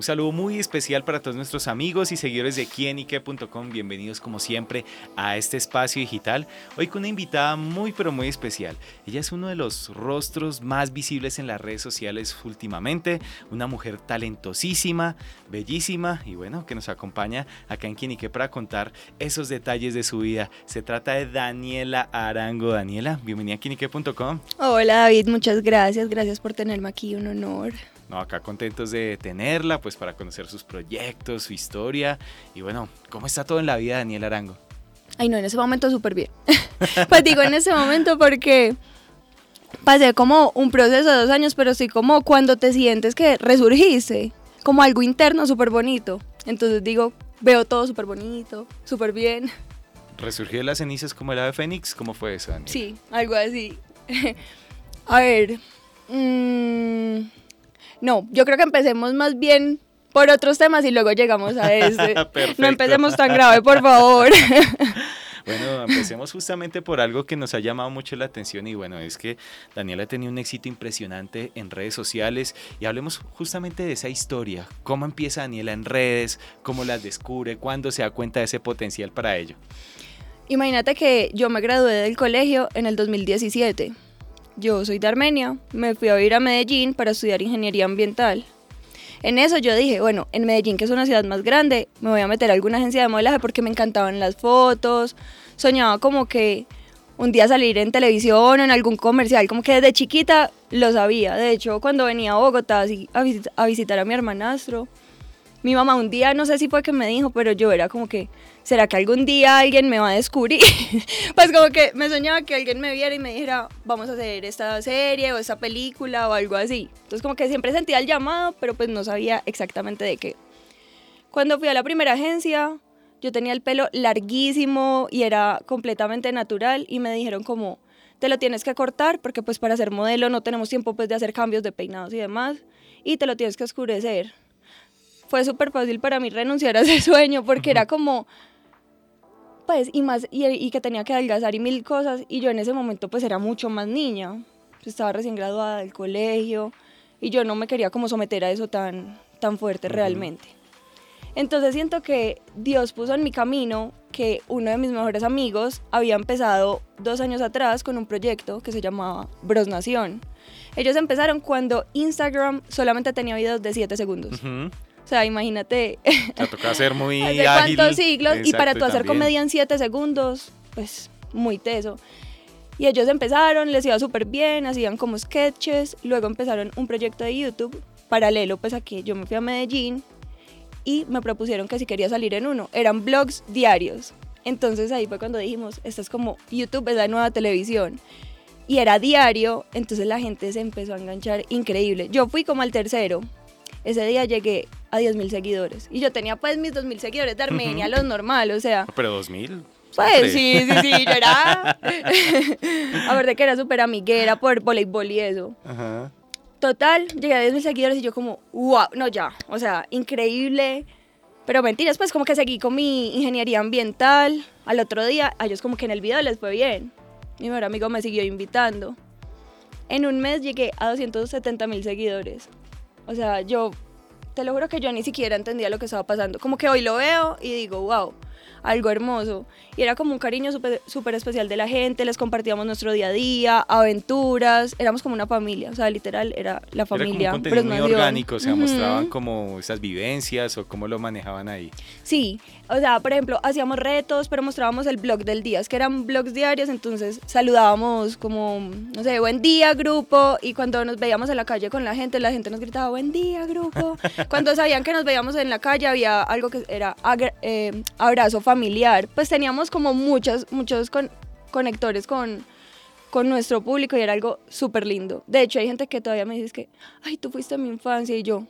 Un saludo muy especial para todos nuestros amigos y seguidores de quienique.com. Bienvenidos como siempre a este espacio digital. Hoy con una invitada muy pero muy especial. Ella es uno de los rostros más visibles en las redes sociales últimamente. Una mujer talentosísima, bellísima y bueno, que nos acompaña acá en Quienique para contar esos detalles de su vida. Se trata de Daniela Arango. Daniela, bienvenida a quienique.com. Hola David, muchas gracias. Gracias por tenerme aquí, un honor. No, acá contentos de tenerla, pues para conocer sus proyectos, su historia y bueno, ¿cómo está todo en la vida de Daniela Arango? Ay, no, en ese momento súper bien. pues digo en ese momento porque pasé como un proceso de dos años, pero sí como cuando te sientes que resurgiste, como algo interno súper bonito. Entonces digo, veo todo súper bonito, súper bien. ¿Resurgió de las cenizas como el ave fénix? ¿Cómo fue eso, Daniela? Sí, algo así. A ver, mmm, no, yo creo que empecemos más bien por otros temas y luego llegamos a este. no empecemos tan grave, por favor. Bueno, empecemos justamente por algo que nos ha llamado mucho la atención y bueno, es que Daniela ha tenido un éxito impresionante en redes sociales y hablemos justamente de esa historia, cómo empieza Daniela en redes, cómo las descubre, cuándo se da cuenta de ese potencial para ello. Imagínate que yo me gradué del colegio en el 2017 yo soy de Armenia, me fui a ir a Medellín para estudiar ingeniería ambiental. En eso yo dije, bueno, en Medellín, que es una ciudad más grande, me voy a meter a alguna agencia de modelaje porque me encantaban las fotos. Soñaba como que un día salir en televisión o en algún comercial, como que desde chiquita lo sabía. De hecho, cuando venía a Bogotá a, a visitar a mi hermanastro, mi mamá un día, no sé si fue que me dijo, pero yo era como que, ¿será que algún día alguien me va a descubrir? pues como que me soñaba que alguien me viera y me dijera, vamos a hacer esta serie o esta película o algo así. Entonces como que siempre sentía el llamado, pero pues no sabía exactamente de qué. Cuando fui a la primera agencia, yo tenía el pelo larguísimo y era completamente natural y me dijeron como, te lo tienes que cortar porque pues para ser modelo no tenemos tiempo pues de hacer cambios de peinados y demás y te lo tienes que oscurecer fue súper fácil para mí renunciar a ese sueño porque era como, pues, y más, y, que tenía que adelgazar y mil cosas, y yo en ese momento pues era mucho más niña, estaba recién graduada del colegio, y yo no me quería como someter a eso tan, tan fuerte realmente. Entonces siento que Dios puso en mi camino que uno de mis mejores amigos había empezado dos años atrás con un proyecto que se llamaba Bros Nación. Ellos empezaron cuando Instagram solamente tenía videos de 7 segundos. O sea, imagínate. Te toca hacer muy ¿Hace cuántos siglos? y para tú hacer comedia en 7 segundos, pues muy teso. Y ellos empezaron, les iba súper bien, hacían como sketches, luego empezaron un proyecto de YouTube paralelo pues aquí yo me fui a Medellín y me propusieron que si quería salir en uno, eran blogs diarios. Entonces ahí fue cuando dijimos, esto es como YouTube es la nueva televisión. Y era diario, entonces la gente se empezó a enganchar increíble. Yo fui como al tercero, ese día llegué a 10.000 seguidores. Y yo tenía pues mis 2.000 seguidores de Armenia, los normales, o sea... Pero 2.000. Pues sí, sí, sí, yo era... a ver, de que era súper amiguera por voleibol y eso. Ajá. Total, llegué a 10.000 seguidores y yo como, wow, no ya, o sea, increíble. Pero mentiras, pues como que seguí con mi ingeniería ambiental. Al otro día, a ellos como que en el video les fue bien. Mi mejor amigo me siguió invitando. En un mes llegué a 270 mil seguidores. O sea, yo te lo juro que yo ni siquiera entendía lo que estaba pasando. Como que hoy lo veo y digo, wow, algo hermoso. Y era como un cariño súper especial de la gente, les compartíamos nuestro día a día, aventuras, éramos como una familia, o sea, literal, era la familia. Era como un muy orgánico, o sea, mostraban como esas vivencias o cómo lo manejaban ahí. Sí, o sea, por ejemplo, hacíamos retos, pero mostrábamos el blog del día, es que eran blogs diarios, entonces saludábamos como, no sé, buen día grupo, y cuando nos veíamos en la calle con la gente, la gente nos gritaba, buen día grupo. cuando sabían que nos veíamos en la calle, había algo que era eh, abrazo familiar, pues teníamos como muchos, muchos conectores con, con nuestro público y era algo súper lindo. De hecho, hay gente que todavía me dice que, ay, tú fuiste a mi infancia y yo,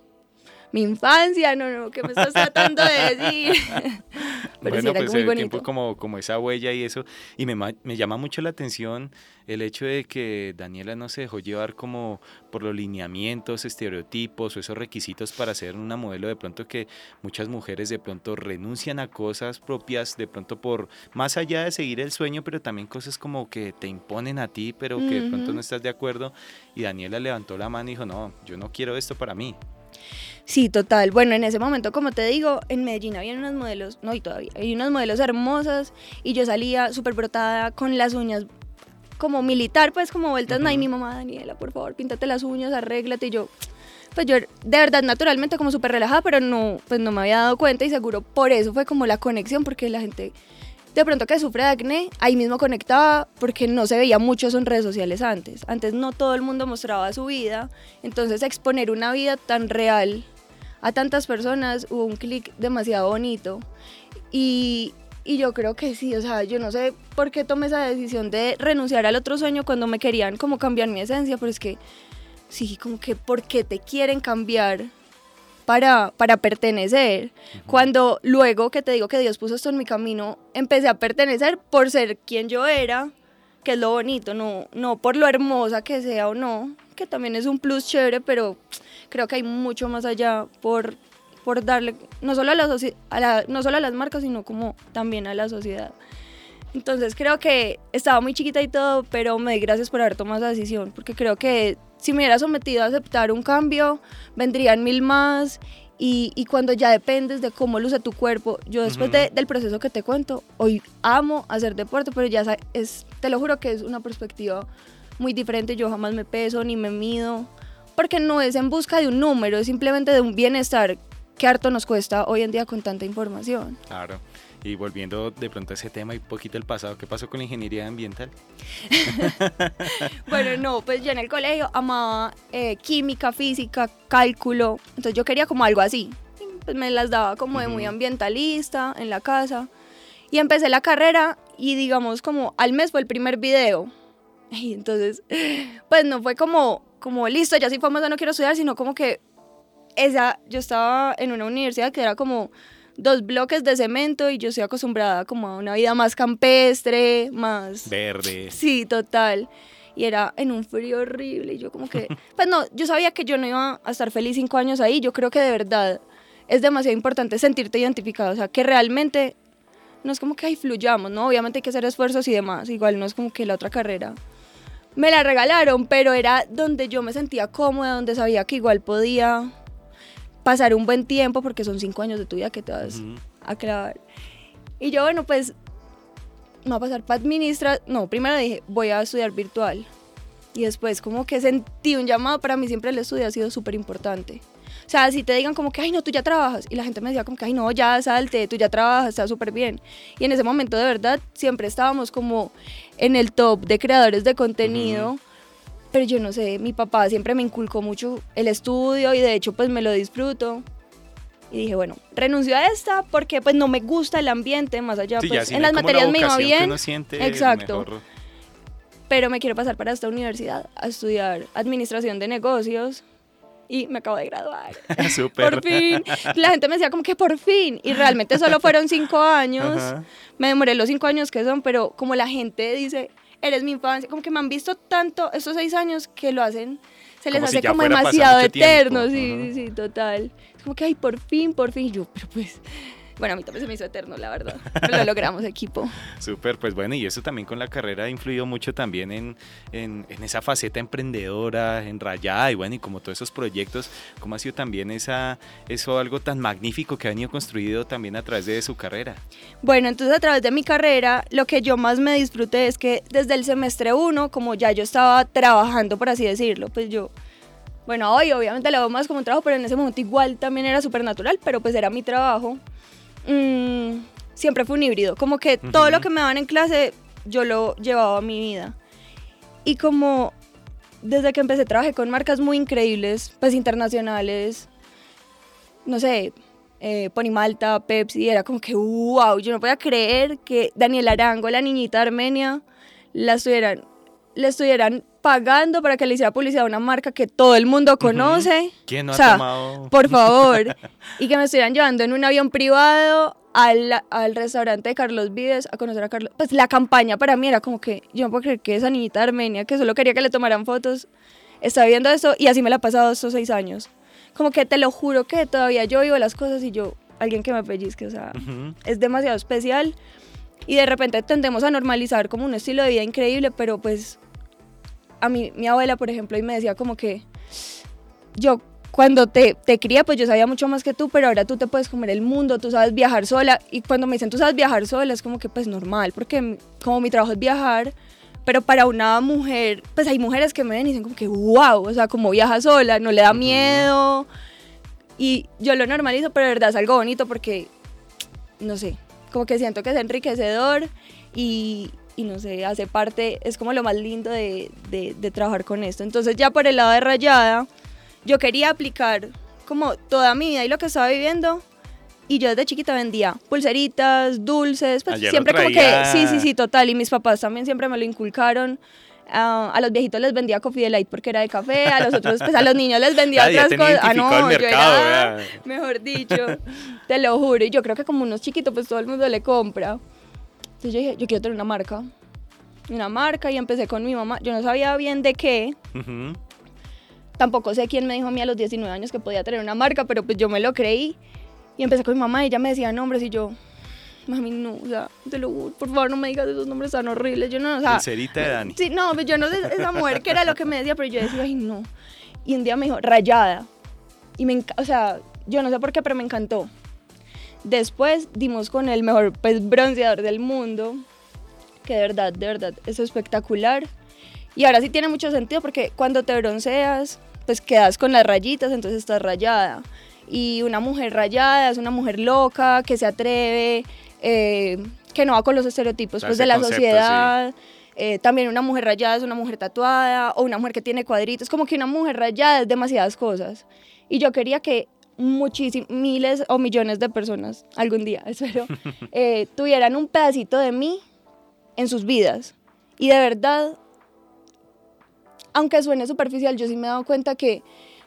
mi infancia, no, no, ¿qué me estás tratando de decir? Pero bueno, pues el tiempo como, como esa huella y eso. Y me, me llama mucho la atención el hecho de que Daniela no se dejó llevar como por los lineamientos, estereotipos o esos requisitos para ser una modelo de pronto que muchas mujeres de pronto renuncian a cosas propias de pronto por más allá de seguir el sueño, pero también cosas como que te imponen a ti, pero que de pronto no estás de acuerdo. Y Daniela levantó la mano y dijo, no, yo no quiero esto para mí. Sí, total. Bueno, en ese momento, como te digo, en Medellín había unos modelos, no, y todavía, hay unos modelos hermosas y yo salía súper brotada con las uñas como militar, pues como vueltas, uh y mi mamá, Daniela, por favor, píntate las uñas, arréglate, y yo, pues yo de verdad naturalmente como súper relajada, pero no, pues no me había dado cuenta y seguro por eso fue como la conexión, porque la gente de pronto que sufre de acné, ahí mismo conectaba porque no se veía mucho eso en redes sociales antes. Antes no todo el mundo mostraba su vida, entonces exponer una vida tan real a tantas personas hubo un clic demasiado bonito. Y, y yo creo que sí, o sea, yo no sé por qué tomé esa decisión de renunciar al otro sueño cuando me querían como cambiar mi esencia, pero es que sí, como que por qué te quieren cambiar para, para pertenecer. Cuando luego que te digo que Dios puso esto en mi camino, empecé a pertenecer por ser quien yo era, que es lo bonito, no, no por lo hermosa que sea o no, que también es un plus chévere, pero creo que hay mucho más allá por, por darle, no solo a, la, a la, no solo a las marcas, sino como también a la sociedad. Entonces creo que estaba muy chiquita y todo, pero me di gracias por haber tomado esa decisión, porque creo que si me hubiera sometido a aceptar un cambio, vendrían mil más. Y, y cuando ya dependes de cómo luce tu cuerpo, yo después del proceso que te cuento, hoy amo hacer deporte, pero ya es, te lo juro que es una perspectiva muy diferente. Yo jamás me peso ni me mido, porque no es en busca de un número, es simplemente de un bienestar que harto nos cuesta hoy en día con tanta información. Claro. Y volviendo de pronto a ese tema y poquito el pasado, ¿qué pasó con la ingeniería ambiental? bueno, no, pues yo en el colegio amaba eh, química, física, cálculo, entonces yo quería como algo así. Pues me las daba como de muy ambientalista en la casa. Y empecé la carrera y digamos como al mes fue el primer video. Y entonces, pues no fue como, como listo, ya soy famosa, no quiero estudiar, sino como que esa, yo estaba en una universidad que era como dos bloques de cemento y yo estoy acostumbrada como a una vida más campestre, más... Verde. Sí, total. Y era en un frío horrible y yo como que... Pues no, yo sabía que yo no iba a estar feliz cinco años ahí, yo creo que de verdad es demasiado importante sentirte identificado, o sea, que realmente no es como que ahí fluyamos, ¿no? Obviamente hay que hacer esfuerzos y demás, igual no es como que la otra carrera me la regalaron, pero era donde yo me sentía cómoda, donde sabía que igual podía pasar un buen tiempo porque son cinco años de tu vida que te vas a clavar. Y yo, bueno, pues me va a pasar para administrar. No, primero dije, voy a estudiar virtual. Y después como que sentí un llamado, para mí siempre el estudio ha sido súper importante. O sea, si te digan como que, ay, no, tú ya trabajas. Y la gente me decía como que, ay, no, ya salte, tú ya trabajas, está súper bien. Y en ese momento de verdad siempre estábamos como en el top de creadores de contenido pero yo no sé, mi papá siempre me inculcó mucho el estudio y de hecho pues me lo disfruto. Y dije, bueno, renuncio a esta porque pues no me gusta el ambiente, más allá, pues en las materias me iba bien. Exacto. Pero me quiero pasar para esta universidad a estudiar administración de negocios y me acabo de graduar. por fin. La gente me decía como que por fin. Y realmente solo fueron cinco años. Me demoré los cinco años que son, pero como la gente dice, eres mi infancia. Como que me han visto tanto estos seis años que lo hacen, se les hace como demasiado eterno. Sí, sí, sí, total. Es como que, ay, por fin, por fin. yo, pero pues, bueno, a mí también se me hizo eterno, la verdad. Pero lo logramos, equipo. Súper, pues bueno, y eso también con la carrera ha influido mucho también en, en, esa faceta emprendedora, en Rayada, y bueno, y como todos esos proyectos, ¿cómo ha sido también esa, eso algo tan magnífico que ha venido construido también a través de su carrera? Bueno, entonces a través de mi carrera, lo que yo más me disfruté es que desde el semestre uno, como ya yo estaba trabajando, por así decirlo, pues yo bueno, hoy obviamente lo hago más como un trabajo, pero en ese momento igual también era súper natural, pero pues era mi trabajo. Mm, siempre fue un híbrido. Como que todo lo que me daban en clase, yo lo llevaba a mi vida. Y como desde que empecé trabajé con marcas muy increíbles, pues internacionales, no sé, eh, Pony Malta, Pepsi, era como que wow, yo no podía creer que Daniel Arango, la niñita armenia, la estuvieran, le estuvieran pagando para que le hiciera publicidad a una marca que todo el mundo conoce. ¿Quién no ha tomado? Por favor. y que me estuvieran llevando en un avión privado al, al, restaurante de Carlos Vives a conocer a Carlos. Pues la campaña para mí era como que yo no puedo creer que esa niñita armenia que solo quería que le tomaran fotos está viendo eso y así me la ha pasado estos seis años. Como que te lo juro que todavía yo vivo las cosas y yo, alguien que me pellizque, o sea, es demasiado especial. Y de repente tendemos a normalizar como un estilo de vida increíble, pero pues a mí, mi abuela, por ejemplo, y me decía como que yo cuando te, te cría, pues yo sabía mucho más que tú, pero ahora tú te puedes comer el mundo, tú sabes viajar sola. Y cuando me dicen tú sabes viajar sola, es como que pues normal, porque como mi trabajo es viajar, pero para una mujer, pues hay mujeres que me ven y dicen como que wow, o sea, como viaja sola, no le da miedo. Y yo lo normalizo, pero de verdad es algo bonito porque, no sé, como que siento que es enriquecedor y, y no sé, hace parte, es como lo más lindo de, de, de trabajar con esto. Entonces ya por el lado de Rayada, yo quería aplicar como toda mi vida y lo que estaba viviendo. Y yo desde chiquita vendía pulseritas, dulces, pues Ayer siempre como que, sí, sí, sí, total. Y mis papás también siempre me lo inculcaron. Ah, a los viejitos les vendía Coffee Delight porque era de café, a los otros, pues a los niños les vendía otras cosas. Ah, no, yo era, mejor dicho, te lo juro. Y yo creo que como unos chiquitos, pues todo el mundo le compra. Entonces yo dije, yo quiero tener una marca. Una marca y empecé con mi mamá. Yo no sabía bien de qué, Ujú. Tampoco sé quién me dijo a mí a los 19 años que podía tener una marca, pero pues yo me lo creí. Y empecé con mi mamá y ella me decía nombres y yo, mami, no, o sea, te lo juro, por favor no me digas esos nombres tan horribles. Yo no, o sea, Pulserita de Dani. sí, no, pues yo no sé esa mujer que era lo que me decía, pero yo decía, ay, no. Y un día me dijo, rayada. Y me, o sea, yo no sé por qué, pero me encantó. Después dimos con el mejor pues, bronceador del mundo, que de verdad, de verdad, es espectacular. Y ahora sí tiene mucho sentido porque cuando te bronceas, pues quedas con las rayitas, entonces estás rayada. Y una mujer rayada es una mujer loca, que se atreve, eh, que no va con los estereotipos pues, de la concepto, sí. sociedad. Eh, también una mujer rayada es una mujer tatuada o una mujer que tiene cuadritos. Como que una mujer rayada es demasiadas cosas. Y yo quería que muchísimos, miles o millones de personas, algún día, espero, eh, tuvieran un pedacito de mí en sus vidas. Y de verdad, aunque suene superficial, yo sí me he dado cuenta que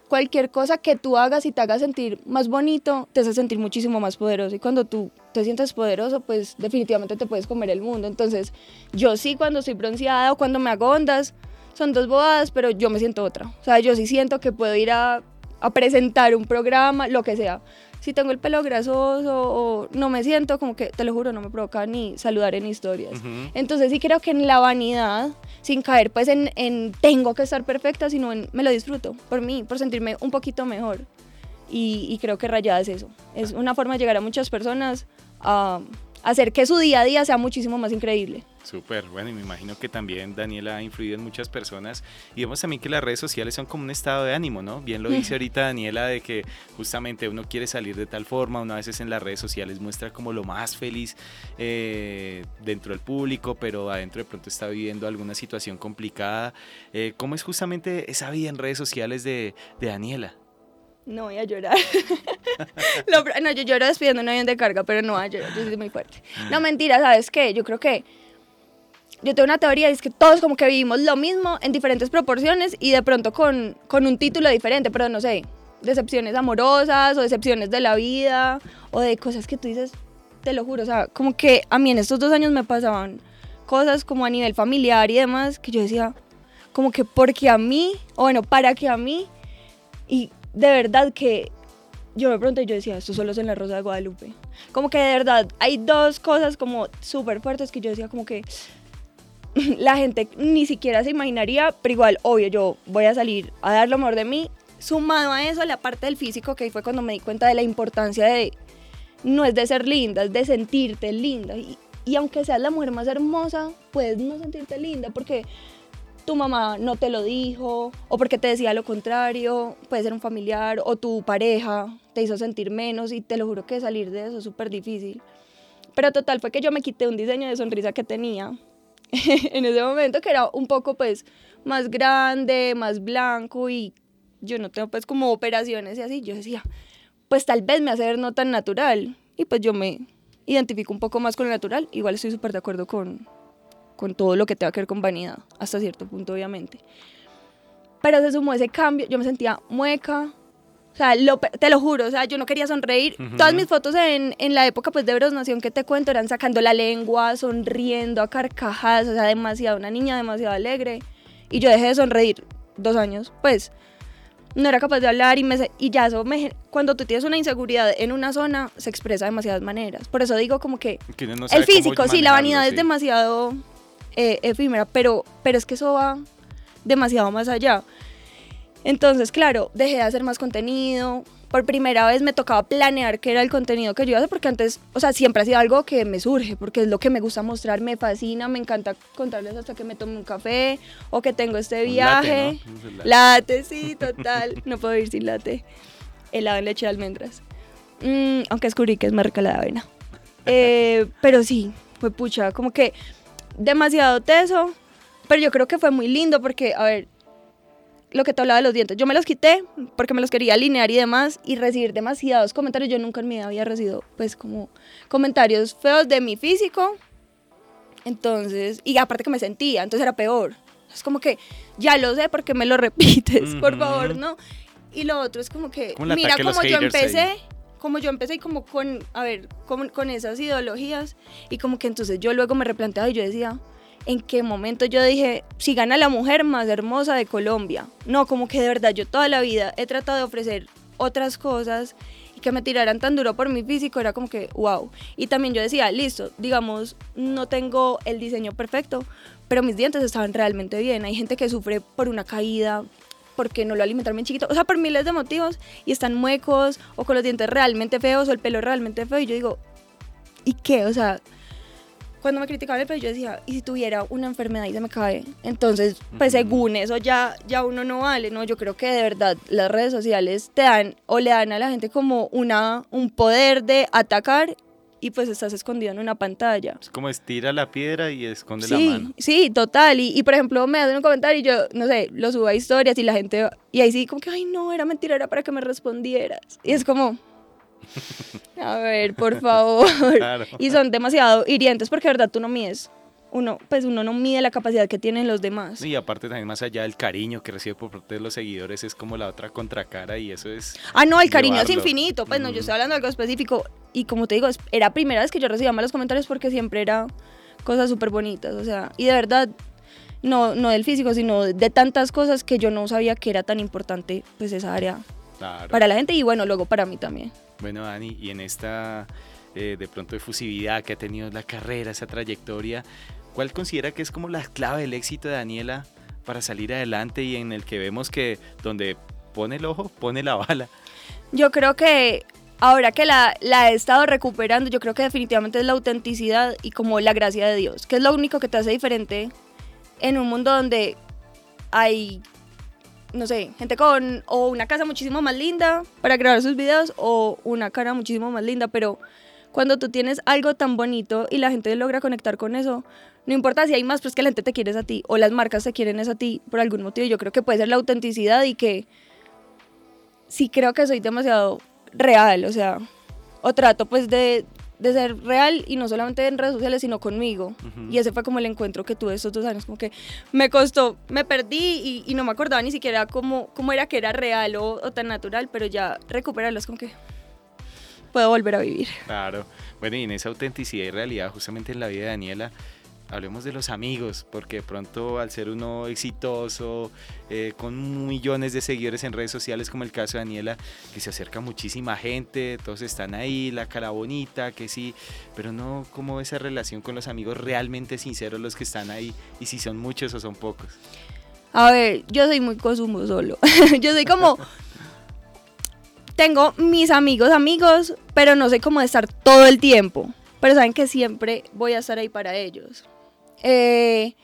cualquier cosa que tú hagas y te haga sentir más bonito, te hace sentir muchísimo más poderoso. Y cuando tú te sientes poderoso, pues definitivamente te puedes comer el mundo. Entonces, yo sí cuando estoy bronceada o cuando me hago ondas, son dos bobadas, pero yo me siento otra. O sea, yo sí siento que puedo ir a, a presentar un programa, lo que sea. Si tengo el pelo grasoso o no me siento, como que, te lo juro, no me provoca ni saludar en historias. Entonces sí creo que en la vanidad, sin caer pues en, en tengo que estar perfecta, sino en me lo disfruto por mí, por sentirme un poquito mejor. Y, y creo que Rayada es eso. Es una forma de llegar a muchas personas a hacer que su día a día sea muchísimo más increíble. Súper, bueno, y me imagino que también Daniela ha influido en muchas personas. Y vemos también que las redes sociales son como un estado de ánimo, ¿no? Bien lo dice ahorita Daniela de que justamente uno quiere salir de tal forma, una veces en las redes sociales muestra como lo más feliz eh, dentro del público, pero adentro de pronto está viviendo alguna situación complicada. Eh, ¿Cómo es justamente esa vida en redes sociales de, de Daniela? No voy a llorar. No, yo lloro despidiendo un avión de carga, pero no voy a llorar, yo soy muy fuerte. No, mentira, ¿sabes qué? Yo creo que yo tengo una teoría es que todos como que vivimos lo mismo en diferentes proporciones y de pronto con, con un título diferente, pero no sé, decepciones amorosas o decepciones de la vida o de cosas que tú dices, te lo juro, o sea, como que a mí en estos dos años me pasaban cosas como a nivel familiar y demás que yo decía, como que porque a mí, o bueno, para que a mí, y de verdad que yo me pregunté, yo decía, esto solo es en la Rosa de Guadalupe. Como que de verdad hay dos cosas como súper fuertes que yo decía como que la gente ni siquiera se imaginaría, pero igual, obvio, yo voy a salir a dar lo mejor de mí. Sumado a eso, la parte del físico, que ahí fue cuando me di cuenta de la importancia de, no es de ser linda, es de sentirte linda. Y, y aunque seas la mujer más hermosa, puedes no sentirte linda porque tu mamá no te lo dijo o porque te decía lo contrario, puede ser un familiar o tu pareja te hizo sentir menos y te lo juro que salir de eso es súper difícil. Pero total fue que yo me quité un diseño de sonrisa que tenía en ese momento que era un poco pues más grande, más blanco y yo no tengo pues como operaciones y así, yo decía, pues tal vez me hace ver no tan natural y pues yo me identifico un poco más con lo natural, igual estoy súper de acuerdo con, con todo lo que tenga que ver con vanidad, hasta cierto punto obviamente. Pero se sumó ese cambio, yo me sentía mueca, o sea, lo te lo juro, o sea, yo no quería sonreír. Ujú. Todas mis fotos en, en la época pues de Brosnación que te cuento eran sacando la lengua, sonriendo a carcajadas, o sea, demasiado, una niña demasiado alegre. Y yo dejé de sonreír dos años, pues no era capaz de hablar y, me, y ya eso, me, cuando tú tienes una inseguridad en una zona, se expresa de demasiadas maneras. Por eso digo como que no el físico, sí, la vanidad es sí. demasiado eh, efímera, pero, pero es que eso va demasiado más allá. Entonces, claro, dejé de hacer más contenido. Por primera vez me tocaba planear qué era el contenido que yo iba a hacer, porque antes, o sea, siempre ha sido algo que me surge, porque es lo que me gusta mostrar, me fascina, me encanta contarles hasta que me tomo un café o que tengo este viaje. Late, sí, total. no puedo ir sin late. Helado en leche de almendras. Mm, aunque descubrí que es más rica la de avena. Eh, pero sí, fue pucha, como que demasiado teso, pero yo creo que fue muy lindo porque, a ver, lo que te hablaba de los dientes, yo me los quité porque me los quería alinear y demás y recibir demasiados comentarios, yo nunca en mi vida había recibido pues como comentarios feos de mi físico, entonces, y aparte que me sentía, entonces era peor. Es como que ya lo sé porque me lo repites, por favor, ¿no? Y lo otro es como que, mira como yo empecé, como yo empecé y como con, a ver, con, con esas ideologías y como que entonces yo luego me replanteaba y yo decía, en qué momento yo dije, si gana la mujer más hermosa de Colombia. No, como que de verdad yo toda la vida he tratado de ofrecer otras cosas y que me tiraran tan duro por mi físico era como que, wow. Y también yo decía, listo, digamos, no tengo el diseño perfecto, pero mis dientes estaban realmente bien. Hay gente que sufre por una caída, porque no lo alimentaron bien chiquito, o sea, por miles de motivos, y están muecos, o con los dientes realmente feos, o el pelo realmente feo, y yo digo, ¿y qué? O sea, cuando me criticaban el pelo, yo decía, ¿y si tuviera una enfermedad y se me cae? Entonces, pues según eso ya, ya uno no vale, ¿no? Yo creo que de verdad las redes sociales te dan o le dan a la gente como una, un poder de atacar y pues estás escondido en una pantalla. Es como estira la piedra y esconde la mano. Sí, total. Y, y, por ejemplo, me hacen un comentario y yo, no sé, lo subo a historias y la gente, y ahí sí como que, ay, no, era mentira, era para que me respondieras. Y es como, a ver, por favor. Y son demasiado hirientes porque, de verdad, tú no mides. Uno, pues uno no mide la capacidad que tienen los demás. Y aparte también más allá del cariño que recibe por parte de los seguidores es como la otra contracara y eso es... Ah, no, el cariño es infinito. Pues no, yo estoy hablando de algo específico y como te digo, era primera vez que yo recibía malos comentarios porque siempre era cosas súper bonitas. O sea, y de verdad, no, no del físico, sino de tantas cosas que yo no sabía que era tan importante pues esa área para la gente y bueno, luego para mí también. Bueno, Dani, y en esta eh, de pronto efusividad que ha tenido la carrera, esa trayectoria, ¿cuál considera que es como la clave del éxito de Daniela para salir adelante y en el que vemos que donde pone el ojo, pone la bala? Yo creo que ahora que la, la, he estado recuperando, yo creo que definitivamente es la autenticidad y como la gracia de Dios, que es lo único que te hace diferente en un mundo donde hay no sé, gente con o una casa muchísimo más linda para grabar sus videos o una cara muchísimo más linda, pero cuando tú tienes algo tan bonito y la gente logra conectar con eso, no importa si hay más, pues que la gente te quiere a ti o las marcas te quieren a ti por algún motivo. Yo creo que puede ser la autenticidad y que sí creo que soy demasiado real, o sea, o trato pues de, de ser real y no solamente en redes sociales, sino conmigo. Y ese fue como el encuentro que tuve estos dos años, como que me costó, me perdí y, no me acordaba ni siquiera cómo, cómo era que era real o, o tan natural, pero ya recuperarlo es como que puedo volver a vivir. Claro. Bueno, y en esa autenticidad y realidad, justamente en la vida de Daniela, hablemos de los amigos, porque de pronto al ser uno exitoso, eh, con millones de seguidores en redes sociales, como el caso de Daniela, que se acerca muchísima gente, todos están ahí, la cara bonita, que sí, pero no como esa relación con los amigos realmente sinceros, los que están ahí, y si son muchos o son pocos. A ver, yo soy muy consumo solo. yo soy como tengo mis amigos, amigos, pero no sé cómo estar todo el tiempo. Pero saben que siempre voy a estar ahí para ellos. Eh,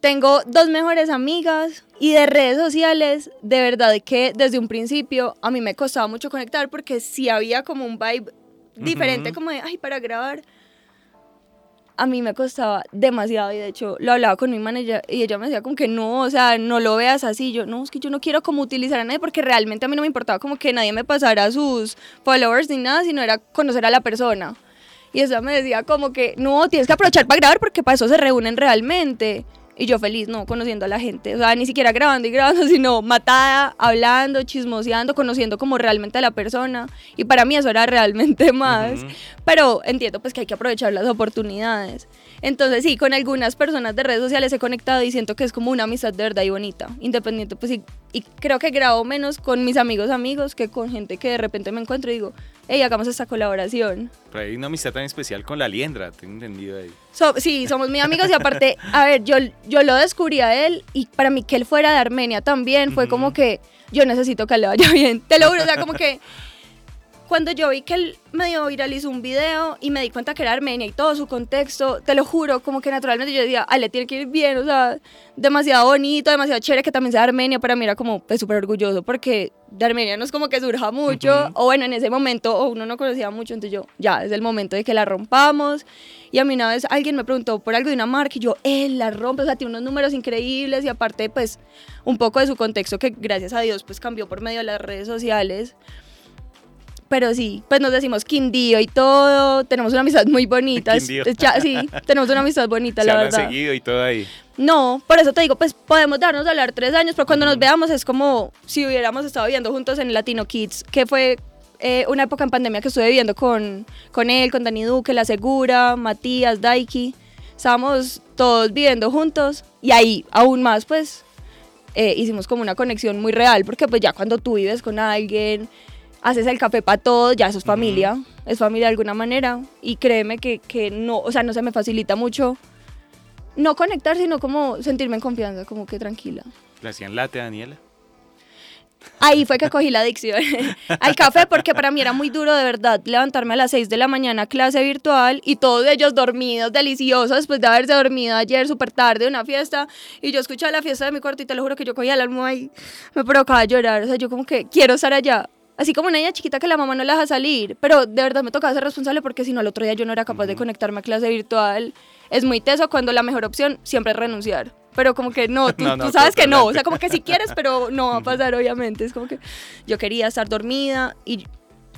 tengo dos mejores amigas y de redes sociales, de verdad que desde un principio a mí me costaba mucho conectar porque sí había como un vibe diferente, como de, ay, para grabar. A mí me costaba demasiado y de hecho lo hablaba con mi manager y ella me decía como que no, o sea, no lo veas así. Yo, no, es que yo no quiero como utilizar a nadie porque realmente a mí no me importaba como que nadie me pasara sus followers ni nada, sino era conocer a la persona. Y ella me decía como que, no, tienes que aprovechar para grabar porque para eso se reúnen realmente. Y yo feliz, no, conociendo a la gente. O sea, ni siquiera grabando y grabando, sino matada, hablando, chismoseando, conociendo como realmente a la persona. Y para mí eso era realmente más. Pero entiendo pues que hay que aprovechar las oportunidades. Entonces sí, con algunas personas de redes sociales he conectado y siento que es como una amistad de verdad y bonita. Independiente pues si y creo que grabo menos con mis amigos amigos que con gente que de repente me encuentro y digo, hey, hagamos esta colaboración. Pero hay una amistad tan especial con la liendra, tengo entendido ahí. sí, somos muy amigos y aparte, a ver, yo, yo lo descubrí a él y para mí que él fuera de Armenia también fue como que yo necesito que le vaya bien, te lo juro, o sea, como que cuando yo vi que él medio viralizó un video y me di cuenta que era Armenia y todo su contexto, te lo juro, como que naturalmente yo decía, Ale, tiene que ir bien, o sea, demasiado bonito, demasiado chévere que también sea Armenia, para mí era como pues, súper orgulloso porque de Armenia no es como que surja mucho, o bueno, en ese momento o uno no conocía mucho, entonces yo, ya, es el momento de que la rompamos. Y a mí una vez alguien me preguntó por algo de una marca y yo, él la rompe, o sea, tiene unos números increíbles y aparte pues un poco de su contexto que gracias a Dios pues cambió por medio de las redes sociales pero sí, pues nos decimos Quindío y todo, tenemos una amistad muy bonita. sí, tenemos una amistad bonita, la verdad. seguido y todo ahí. No, por eso te digo, pues podemos darnos a hablar tres años, pero cuando nos veamos es como si hubiéramos estado viviendo juntos en Latino Kids, que fue eh, una época en pandemia que estuve viviendo con, con él, con Dani Duque, La Segura, Matías, Daiki. Estábamos todos viviendo juntos y ahí aún más, pues, eh, hicimos como una conexión muy real, porque pues ya cuando tú vives con alguien, haces el café para todos, ya eso es familia, es familia de alguna manera. Y créeme que, que, no, o sea, no se me facilita mucho no conectar, sino como sentirme en confianza, como que tranquila. ¿Le hacían late, Daniela? Ahí fue que cogí la adicción al café porque para mí era muy duro de verdad levantarme a las 6 de la mañana clase virtual y todos ellos dormidos, deliciosos, después de haberse dormido ayer súper tarde una fiesta y yo escuchaba la fiesta de mi cuarto y te lo juro que yo cogía el alma y me provocaba llorar, o sea, yo como que quiero estar allá, Así como una niña chiquita que la mamá no la deja salir, pero de verdad me tocaba ser responsable porque si no, al otro día yo no era capaz de conectarme a clase virtual. Es muy teso cuando la mejor opción siempre es renunciar. Pero como que no, tú, sabes que no. O sea, como que si quieres, pero no va a pasar, obviamente. Es como que yo quería estar dormida y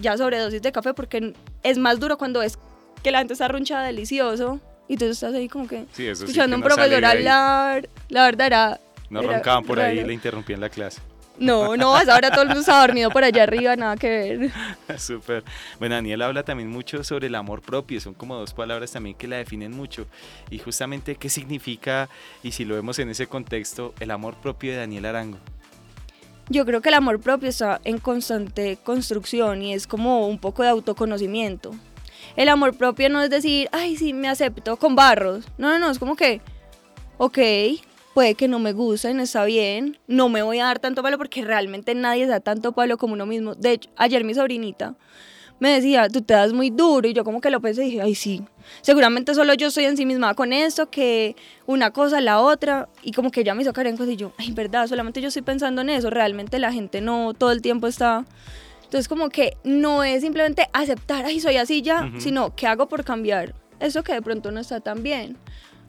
ya sobredosis de café porque es más duro cuando es que la gente está runchada delicioso y tú estás ahí como que escuchando a un profesor hablar. La verdad era... No roncaban por ahí y le interrumpían la clase. No, no, ahora todo el mundo está dormido por allá arriba, nada que ver. Súper. Bueno, Daniel habla también mucho sobre el amor propio, son como dos palabras también que la definen mucho. Y justamente, ¿qué significa, y si lo vemos en ese contexto, el amor propio de Daniel Arango? Yo creo que el amor propio está en constante construcción y es como un poco de autoconocimiento. El amor propio no es decir, ay, sí, me acepto con barros. No, no, no, es como que, ok, puede que no me gusten, está bien, no me voy a dar tanto palo porque realmente nadie da tanto palo como uno mismo. De hecho, ayer mi sobrinita me decía, tú te das muy duro y yo como que lo pensé y dije, ay sí, seguramente solo yo estoy en sí misma con esto, que una cosa, la otra, y como que ya me hizo caer en cosas y yo, ay, verdad, solamente yo estoy pensando en eso, realmente la gente no todo el tiempo está... Entonces como que no es simplemente aceptar, ay, soy así ya, sino ¿qué hago por cambiar? Eso que de pronto no está tan bien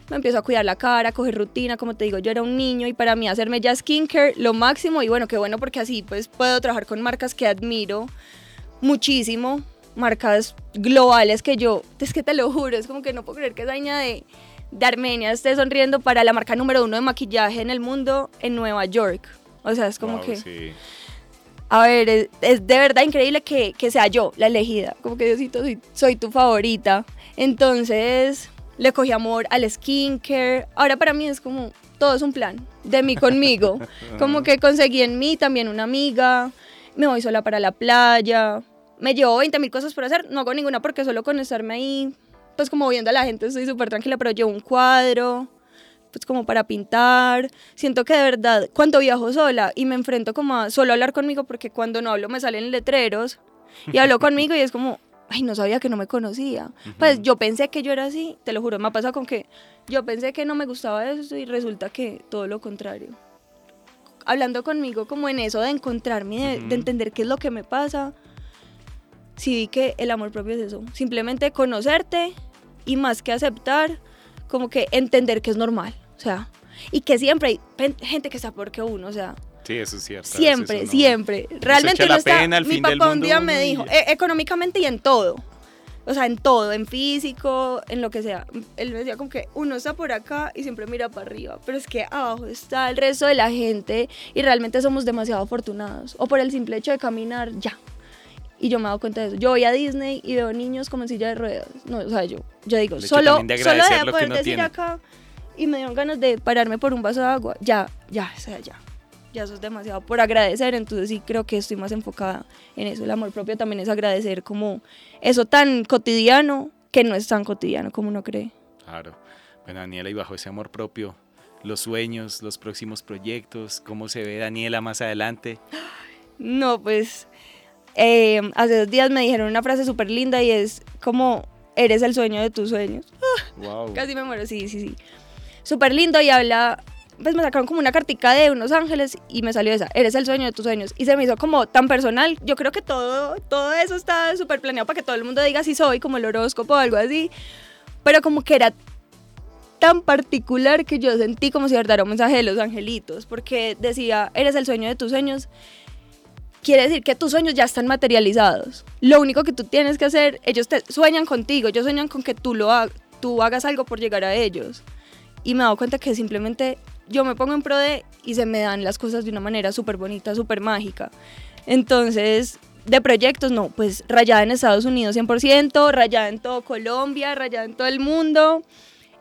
me empiezo a cuidar la cara, a coger rutina, como te digo, yo era un niño y para mí hacerme ya skincare lo máximo y bueno, qué bueno porque así pues puedo trabajar con marcas que admiro muchísimo, marcas globales que yo, es que te lo juro, es como que no puedo creer que esa niña de, de Armenia esté sonriendo para la marca número uno de maquillaje en el mundo en Nueva York. O sea, es como que... A ver, es, de verdad increíble que, que, sea yo la elegida. Como que Diosito, soy, soy tu favorita. Entonces, le cogí amor al skincare. Ahora para mí es como, todo es un plan, de mí conmigo. como que conseguí en mí también una amiga, me voy sola para la playa, me llevo 20 mil cosas por hacer, no hago ninguna porque solo con estarme ahí, pues como viendo a la gente estoy súper tranquila, pero llevo un cuadro, pues como para pintar. Siento que de verdad, cuando viajo sola y me enfrento como a solo hablar conmigo, porque cuando no hablo me salen letreros, y hablo conmigo y es como, ay, no sabía que no me conocía. Pues yo pensé que yo era así, te lo juro, me ha pasado con que yo pensé que no me gustaba eso y resulta que todo lo contrario. Hablando conmigo como en eso de encontrarme, de, entender qué es lo que me pasa, sí vi que el amor propio es eso, simplemente conocerte y más que aceptar, como que entender que es normal, o sea, y que siempre hay gente que está peor que uno, o sea, Sí, eso es cierto. Siempre, siempre. Realmente no está, mi papá un día me dijo, e, económicamente y en todo. O sea, en todo, en físico, en lo que sea. Él me decía como que uno está por acá y siempre mira para arriba, pero es que abajo está el resto de la gente y realmente somos demasiado afortunados. O por el simple hecho de caminar, ya. Y yo me he dado cuenta de eso. Yo voy a Disney y veo niños como en silla de ruedas. No, o sea, yo, yo digo, solo, de solo de poder decir acá y me dieron ganas de pararme por un vaso de agua. Ya, ya, o sea, ya ya eso es demasiado por agradecer, entonces sí creo que estoy más enfocada en eso. El amor propio también es agradecer como eso tan cotidiano que no es tan cotidiano como uno cree. Claro. Bueno, Daniela, y bajo ese amor propio, los sueños, los próximos proyectos, cómo se ve Daniela más adelante. No, pues eh, hace dos días me dijeron una frase súper linda y es como, eres el sueño de tus sueños. Wow. Casi me muero, sí, sí, sí. Súper lindo y habla, pues me sacaron como una cartica de unos ángeles y me salió esa, eres el sueño de tus sueños. Y se me hizo como tan personal. Yo creo que todo, todo eso está súper planeado para que todo el mundo diga si soy, como el horóscopo o algo así. Pero como que era tan particular que yo sentí como si verdad un mensaje de los angelitos, porque decía, eres el sueño de tus sueños. Quiere decir que tus sueños ya están materializados. Lo único que tú tienes que hacer, ellos sueñan contigo, ellos sueñan con que tú, lo tú hagas algo por llegar a ellos y me he dado cuenta que simplemente yo me pongo en pro de y se me dan las cosas de una manera súper bonita, súper mágica. Entonces, de proyectos, no, pues rayada en Estados Unidos 100%, rayada en todo Colombia, rayada en todo el mundo.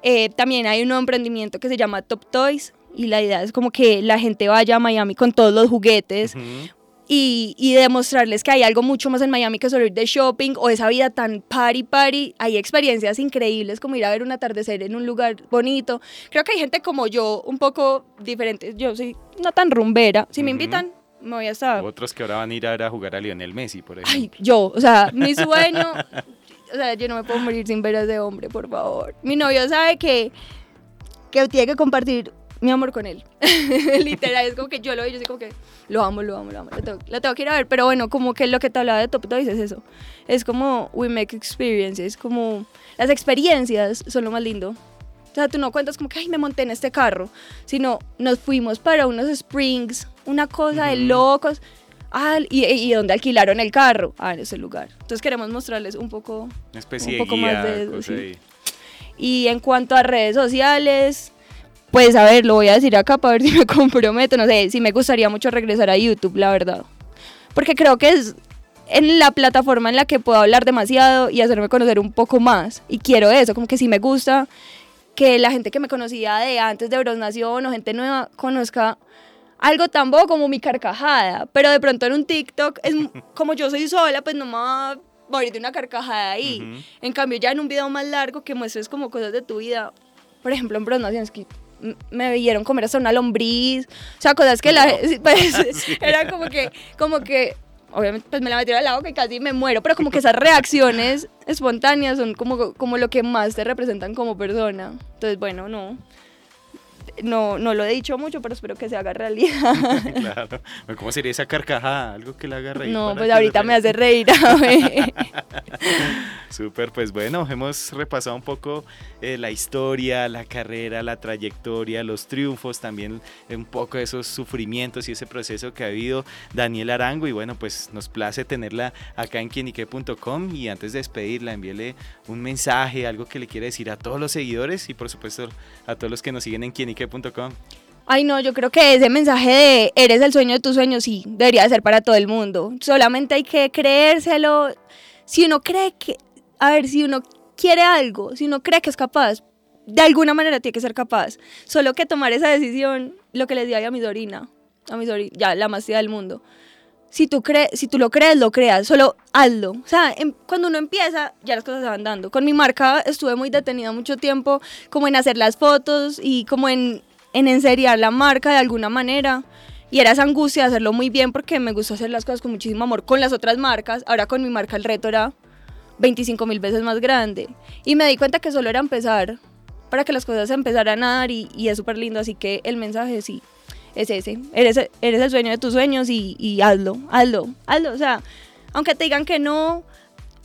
Eh, también hay un nuevo emprendimiento que se llama Top Toys y la idea es como que la gente vaya a Miami con todos los juguetes, y, y, demostrarles que hay algo mucho más en Miami que solo ir de shopping o esa vida tan party party. Hay experiencias increíbles como ir a ver un atardecer en un lugar bonito. Creo que hay gente como yo, un poco diferente. Yo soy no tan rumbera. Si me invitan, me voy a estar. Otros que ahora van a ir a, ver a jugar a Lionel Messi, por ejemplo. Ay, yo, o sea, mi sueño. o sea, yo no me puedo morir sin ver a ese hombre, por favor. Mi novio sabe que, que tiene que compartir mi amor con él. Literal, es como que yo lo veo, yo soy como que lo amo, lo amo, lo amo, lo tengo, que ir a ver, pero bueno, como que lo que te hablaba de Top Toys es eso. Es como we make experiences, como las experiencias son lo más lindo. O sea, tú no cuentas como que, ay, me monté en este carro, sino nos fuimos para unos springs, una cosa de locos. Ah, y, y donde alquilaron el carro, ah, en ese lugar. Entonces queremos mostrarles un poco, un poco más de eso. Y en cuanto a redes sociales, pues a ver, lo voy a decir acá para ver si me comprometo, no sé, si me gustaría mucho regresar a YouTube, la verdad. Porque creo que es en la plataforma en la que puedo hablar demasiado y hacerme conocer un poco más. Y quiero eso, como que sí me gusta que la gente que me conocía de antes de Bros Nación o gente nueva conozca algo tan bobo como mi carcajada. Pero de pronto en un TikTok, es como yo soy sola, pues no me va a morir de una carcajada ahí. En cambio, ya en un video más largo que muestres como cosas de tu vida, por ejemplo en Bros Nación, es que me vieron comer hasta una lombriz, o sea, cosas que la, pues, era como que, como que, obviamente, pues me la metieron al lado que casi me muero, pero como que esas reacciones espontáneas son como, como lo que más te representan como persona. Entonces, bueno, no, no, no lo he dicho mucho, pero espero que se haga realidad. claro. ¿Cómo sería esa carcajada? Algo que le haga reír. No, pues ahorita me hace reír. Súper, pues bueno, hemos repasado un poco eh, la historia, la carrera, la trayectoria, los triunfos, también un poco esos sufrimientos y ese proceso que ha habido Daniel Arango. Y bueno, pues nos place tenerla acá en quienique.com. Y antes de despedirla, envíele un mensaje, algo que le quiere decir a todos los seguidores y por supuesto a todos los que nos siguen en quienique.com. Ay, no, yo creo que ese mensaje de eres el sueño de tus sueños, sí, debería ser para todo el mundo. Solamente hay que creérselo. Si uno cree que a ver, si uno quiere algo, si uno cree que es capaz, de alguna manera tiene que ser capaz. Solo que tomar esa decisión, lo que les di a mi dorina, a mi dorina, ya la más tía del mundo. Si tú, crees, si tú lo crees, lo creas, solo hazlo. O sea, em, cuando uno empieza, ya las cosas se van dando. Con mi marca estuve muy detenida mucho tiempo, como en hacer las fotos y como en, en enseriar la marca de alguna manera. Y era esa angustia de hacerlo muy bien porque me gusta hacer las cosas con muchísimo amor con las otras marcas. Ahora con mi marca el reto era 25 mil veces más grande. Y me di cuenta que solo era empezar para que las cosas empezaran a dar y, y es súper lindo. Así que el mensaje sí es ese. Eres, eres el sueño de tus sueños y, y hazlo, hazlo, hazlo. O sea, aunque te digan que no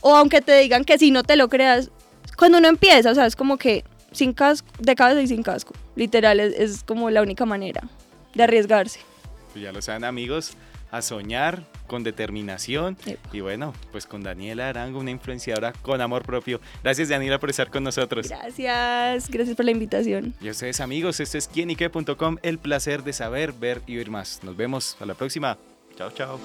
o aunque te digan que si no te lo creas, cuando uno empieza, o sea, es como que sin casco, de cabeza y sin casco. Literal, es, es como la única manera de arriesgarse. Pues ya lo saben amigos, a soñar con determinación y bueno, pues con Daniela Arango, una influenciadora con amor propio. Gracias Daniela por estar con nosotros. Gracias, gracias por la invitación. Y ustedes amigos, esto es quienique.com, el placer de saber, ver y oír más. Nos vemos a la próxima. Chao, chao.